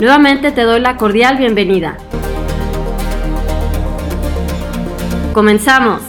Nuevamente te doy la cordial bienvenida. Comenzamos.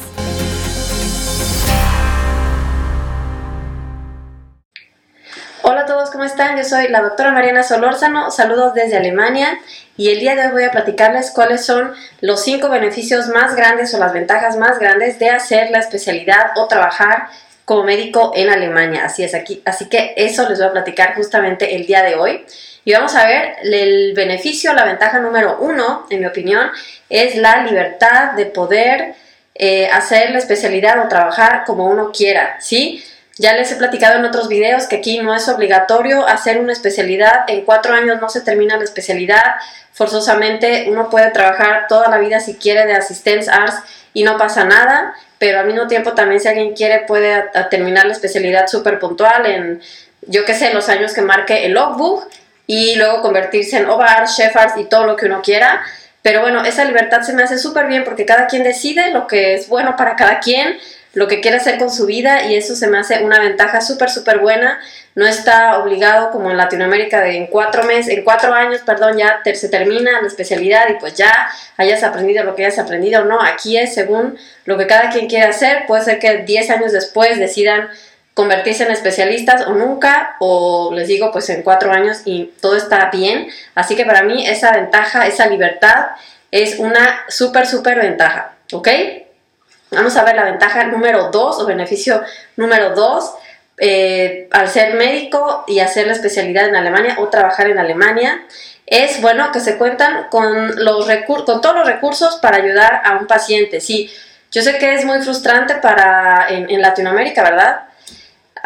Hola a todos, ¿cómo están? Yo soy la doctora Mariana Solórzano, saludos desde Alemania y el día de hoy voy a platicarles cuáles son los cinco beneficios más grandes o las ventajas más grandes de hacer la especialidad o trabajar como médico en Alemania. Así es aquí, así que eso les voy a platicar justamente el día de hoy. Y vamos a ver, el beneficio, la ventaja número uno, en mi opinión, es la libertad de poder eh, hacer la especialidad o trabajar como uno quiera, ¿sí? Ya les he platicado en otros videos que aquí no es obligatorio hacer una especialidad, en cuatro años no se termina la especialidad, forzosamente uno puede trabajar toda la vida si quiere de Assistance Arts y no pasa nada, pero al mismo tiempo también si alguien quiere puede terminar la especialidad súper puntual en, yo qué sé, los años que marque el logbook y luego convertirse en OVAR, Shepherds y todo lo que uno quiera. Pero bueno, esa libertad se me hace súper bien porque cada quien decide lo que es bueno para cada quien, lo que quiere hacer con su vida y eso se me hace una ventaja súper, súper buena. No está obligado como en Latinoamérica de en cuatro meses, en cuatro años, perdón, ya se termina la especialidad y pues ya hayas aprendido lo que hayas aprendido. No, aquí es según lo que cada quien quiere hacer. Puede ser que 10 años después decidan convertirse en especialistas o nunca, o les digo, pues en cuatro años y todo está bien. Así que para mí esa ventaja, esa libertad es una súper, súper ventaja, ¿ok? Vamos a ver la ventaja número dos o beneficio número dos. Eh, al ser médico y hacer la especialidad en Alemania o trabajar en Alemania, es bueno que se cuentan con, los con todos los recursos para ayudar a un paciente. Sí, yo sé que es muy frustrante para en Latinoamérica, ¿verdad?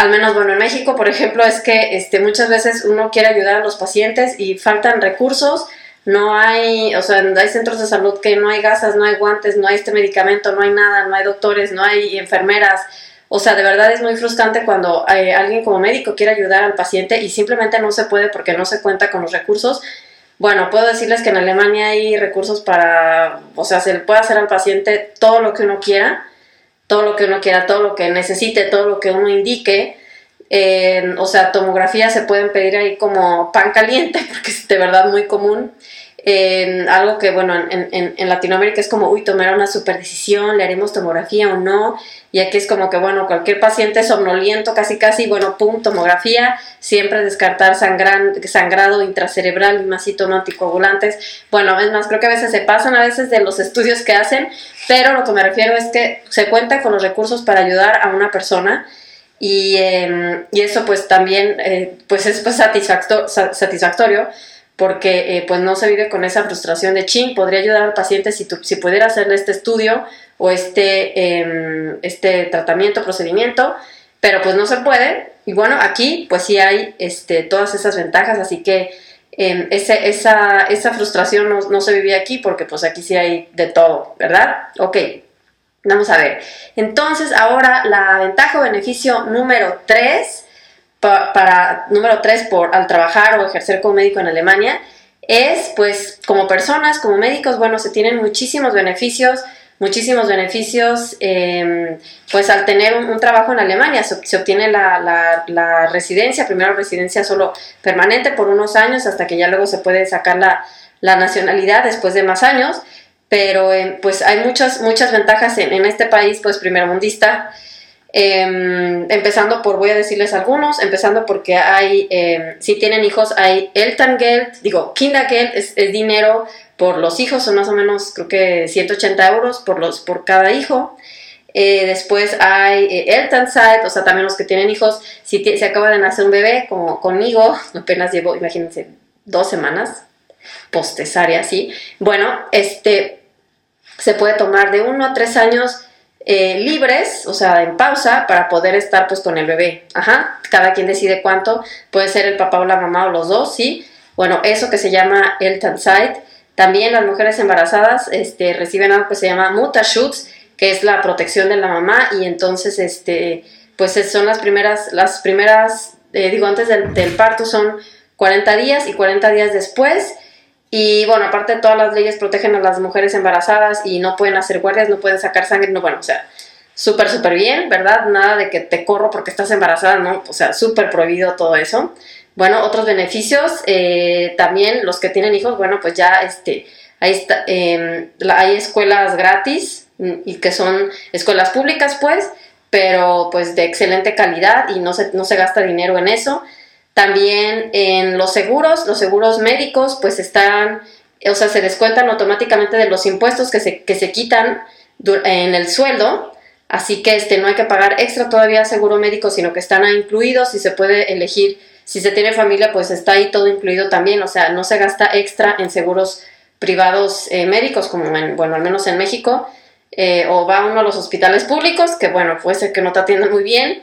Al menos bueno en México, por ejemplo, es que este, muchas veces uno quiere ayudar a los pacientes y faltan recursos, no hay, o sea, hay centros de salud que no hay gasas, no hay guantes, no hay este medicamento, no hay nada, no hay doctores, no hay enfermeras. O sea, de verdad es muy frustrante cuando eh, alguien como médico quiere ayudar al paciente y simplemente no se puede porque no se cuenta con los recursos. Bueno, puedo decirles que en Alemania hay recursos para, o sea, se le puede hacer al paciente todo lo que uno quiera todo lo que uno quiera, todo lo que necesite, todo lo que uno indique. o sea, tomografía se pueden pedir ahí como pan caliente, porque es de verdad muy común algo que, bueno, en, en, Latinoamérica es como, uy, tomar una super decisión, le haremos tomografía o no. Y aquí es como que, bueno, cualquier paciente somnoliento, casi casi, bueno, pum, tomografía, siempre descartar sangran, sangrado intracerebral y masito anticoagulantes. Bueno, es más, creo que a veces se pasan a veces de los estudios que hacen, pero lo que me refiero es que se cuenta con los recursos para ayudar a una persona. Y, em, y eso pues también eh, pues es pues, satisfactorio porque eh, pues no se vive con esa frustración de ching, podría ayudar al paciente si, si pudiera hacerle este estudio o este, em, este tratamiento, procedimiento, pero pues no se puede. Y bueno, aquí pues sí hay este, todas esas ventajas, así que em, esa, esa, frustración no, no, se vive aquí porque pues aquí sí hay de todo, ¿verdad? Ok, vamos a ver. Entonces ahora la ventaja o beneficio número 3 para, número tres, por al trabajar o ejercer como médico en Alemania, es pues como personas, como médicos, bueno, se tienen muchísimos beneficios, muchísimos beneficios, em, pues al tener un, trabajo en Alemania, se, obtiene la, la, residencia, primero residencia solo permanente por unos años, hasta que ya luego se puede sacar la, la nacionalidad después de más años, pero em, pues hay muchas, muchas ventajas en, en este país, pues primermundista, Em, empezando por, voy a decirles algunos, empezando porque hay, em, si tienen hijos, hay Elterngeld, digo, Kindergeld es, dinero por los hijos, son más o menos creo que 180 euros por, los, por cada hijo. Eh, después hay eh, Side, o sea, también los que tienen hijos, si se acaba de nacer un bebé, como conmigo, apenas llevo, imagínense, dos semanas postesaria, ¿sí? Bueno, este, se puede tomar de uno a tres años eh, libres, o sea, en pausa, para poder estar pues con el bebé. Ajá, cada quien decide cuánto, puede ser el papá o la mamá o los dos, ¿sí? Bueno, eso que se llama el Side. También las mujeres embarazadas este, reciben algo que se llama Mutashoots, que es la protección de la mamá y entonces este pues son las primeras las primeras eh, digo antes del, parto son 40 días y 40 días después y bueno aparte todas las leyes protegen a las mujeres embarazadas y no pueden hacer guardias no pueden sacar sangre no bueno o sea súper súper bien verdad nada de que te corro porque estás embarazada no o sea súper prohibido todo eso. Bueno otros beneficios eh, también los que tienen hijos bueno pues ya este ahí está em, hay escuelas gratis y que son escuelas públicas, pues, pero pues de excelente calidad y no se, no se gasta dinero en eso. También en los seguros, los seguros médicos, pues están, o sea, se descuentan automáticamente de los impuestos que se, que se quitan en el sueldo, así que este, no hay que pagar extra todavía seguro médico, sino que están ahí incluidos. Y se puede elegir, si se tiene familia, pues está ahí todo incluido también, o sea, no se gasta extra en seguros privados eh, médicos, como en, bueno, al menos en México, eh, o va uno a los hospitales públicos, que bueno, puede ser que no te atiendan muy bien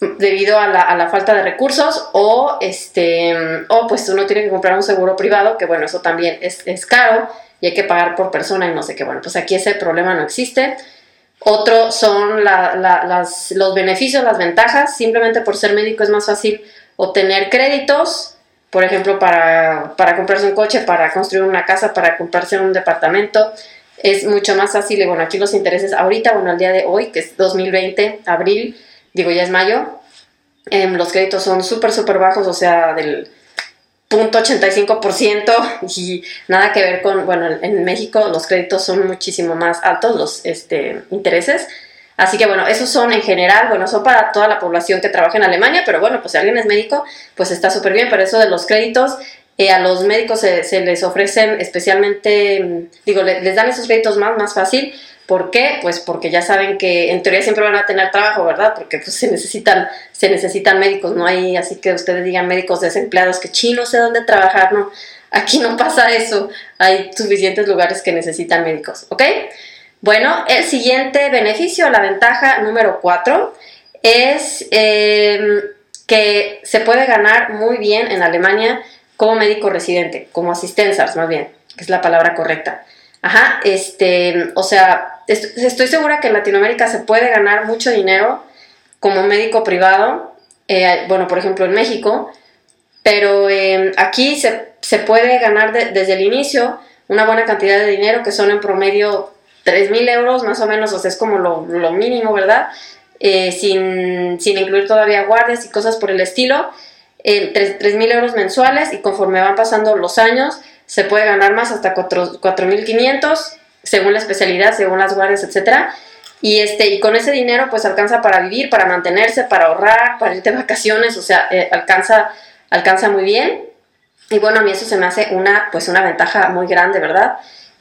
debido a la, a la, falta de recursos, o, este, o pues uno tiene que comprar un seguro privado, que bueno, eso también es, es caro y hay que pagar por persona y no sé qué. Bueno, pues aquí ese problema no existe. Otro son la, las, los beneficios, las ventajas. Simplemente por ser médico es más fácil obtener créditos, por ejemplo, para, para comprarse un coche, para construir una casa, para comprarse un departamento es mucho más fácil. Y bueno, aquí los intereses ahorita, bueno, al día de hoy, que es 2020, abril, digo ya es mayo, em, los créditos son súper, súper bajos, o sea, del punto 85% y nada que ver con, bueno, en México los créditos son muchísimo más altos, los este, intereses. Así que bueno, esos son en general, bueno, son para toda la población que trabaja en Alemania, pero bueno, pues si alguien es médico, pues está súper bien, pero eso de los créditos eh, a los médicos se, les ofrecen especialmente, digo, les, dan esos créditos más, más fácil. ¿Por qué? Pues porque ya saben que en teoría siempre van a tener trabajo, ¿verdad? Porque pues, se necesitan, se necesitan médicos, no hay así que ustedes digan médicos desempleados que chino sé dónde trabajar, no. Aquí no pasa eso. Hay suficientes lugares que necesitan médicos, ¿ok? Bueno, el siguiente beneficio, la ventaja número cuatro, es em, que se puede ganar muy bien en Alemania como médico residente, como asistenzas más bien, que es la palabra correcta. Ajá, este, o sea, estoy segura que en Latinoamérica se puede ganar mucho dinero como médico privado, eh, bueno, por ejemplo en México, pero em, aquí se, puede ganar desde el inicio una buena cantidad de dinero, que son en promedio 3 mil euros más o menos, o sea, es como lo, mínimo, ¿verdad? Eh, sin, sin incluir todavía guardias y cosas por el estilo en 3.000 euros mensuales y conforme van pasando los años se puede ganar más hasta 4.500 según la especialidad, según las guardias, etc. Y, este, y con ese dinero pues alcanza para vivir, para mantenerse, para ahorrar, para irte de vacaciones, o sea, eh, alcanza, alcanza muy bien. Y bueno, a mí eso se me hace una, pues una ventaja muy grande, ¿verdad?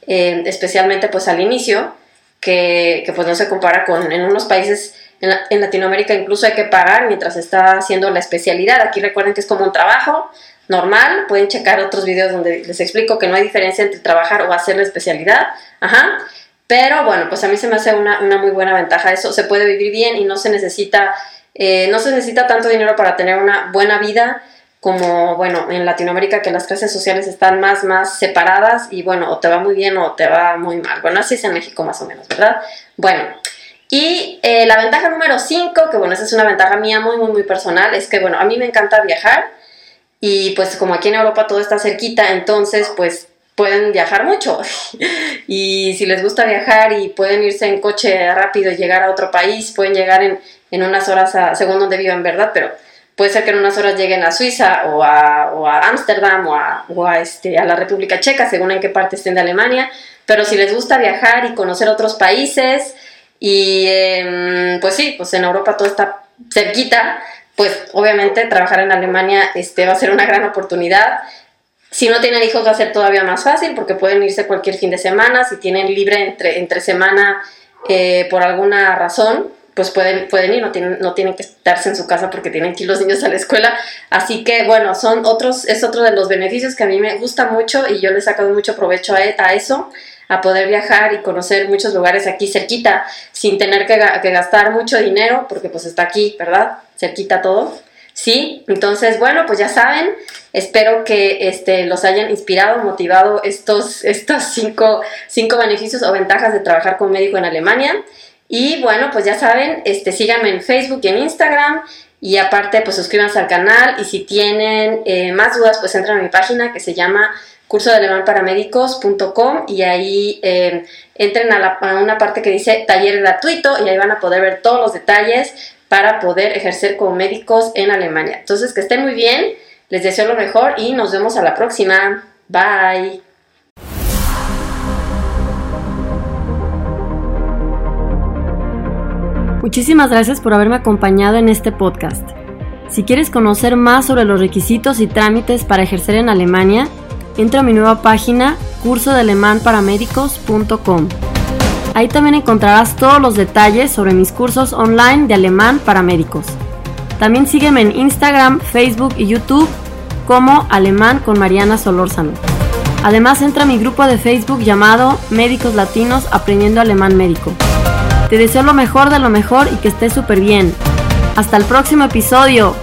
Eh, especialmente pues al inicio, que, que, pues no se compara con en unos países en, Latinoamérica incluso hay que pagar mientras está haciendo la especialidad. Aquí recuerden que es como un trabajo normal. Pueden checar otros videos donde les explico que no hay diferencia entre trabajar o hacer la especialidad. Ajá. Pero bueno, pues a mí se me hace una, muy buena ventaja eso. Se puede vivir bien y no se necesita, eh, no se necesita tanto dinero para tener una buena vida como, bueno, en Latinoamérica que las clases sociales están más, más separadas y bueno, o te va muy bien o te va muy mal. Bueno, así es en México más o menos, ¿verdad? Bueno, y eh, la ventaja número 5, que bueno, esa es una ventaja mía muy, muy, muy personal, es que bueno, a mí me encanta viajar y pues como aquí en Europa todo está cerquita, entonces pues pueden viajar mucho. y si les gusta viajar y pueden irse en coche rápido y llegar a otro país, pueden llegar en, en unas horas, a, según donde vivan, ¿verdad? Pero puede ser que en unas horas lleguen a Suiza o a Ámsterdam o, a, o a, este, a la República Checa, según en qué parte estén de Alemania. Pero si les gusta viajar y conocer otros países, y em, pues sí, pues en Europa todo está cerquita, pues obviamente trabajar en Alemania este, va a ser una gran oportunidad. Si no tienen hijos va a ser todavía más fácil porque pueden irse cualquier fin de semana. Si tienen libre entre, entre semana eh, por alguna razón, pues pueden, pueden ir, no tienen, no tienen que estarse en su casa porque tienen que ir los niños a la escuela. Así que bueno, son otros, es otro de los beneficios que a mí me gusta mucho y yo le he sacado mucho provecho a, a eso a poder viajar y conocer muchos lugares aquí cerquita sin tener que, gastar mucho dinero porque pues está aquí, ¿verdad? Cerquita todo. Sí, entonces bueno, pues ya saben, espero que este, los hayan inspirado, motivado estos, estos cinco, cinco beneficios o ventajas de trabajar con médico en Alemania. Y bueno, pues ya saben, este, síganme en Facebook y en Instagram. Y aparte, pues suscríbanse al canal. Y si tienen eh, más dudas, pues entran a mi página que se llama curso de alemán y ahí eh, entren a, una parte que dice taller gratuito y ahí van a poder ver todos los detalles para poder ejercer como médicos en Alemania. Entonces, que estén muy bien, les deseo lo mejor y nos vemos a la próxima. Bye. Muchísimas gracias por haberme acompañado en este podcast. Si quieres conocer más sobre los requisitos y trámites para ejercer en Alemania, entra a mi nueva página cursodealemanparamédicos.com. Ahí también encontrarás todos los detalles sobre mis cursos online de alemán para médicos. También sígueme en Instagram, Facebook y YouTube como Alemán con Mariana Solórzano. Además entra a mi grupo de Facebook llamado Médicos Latinos Aprendiendo Alemán Médico. Te deseo lo mejor de lo mejor y que estés súper bien. Hasta el próximo episodio.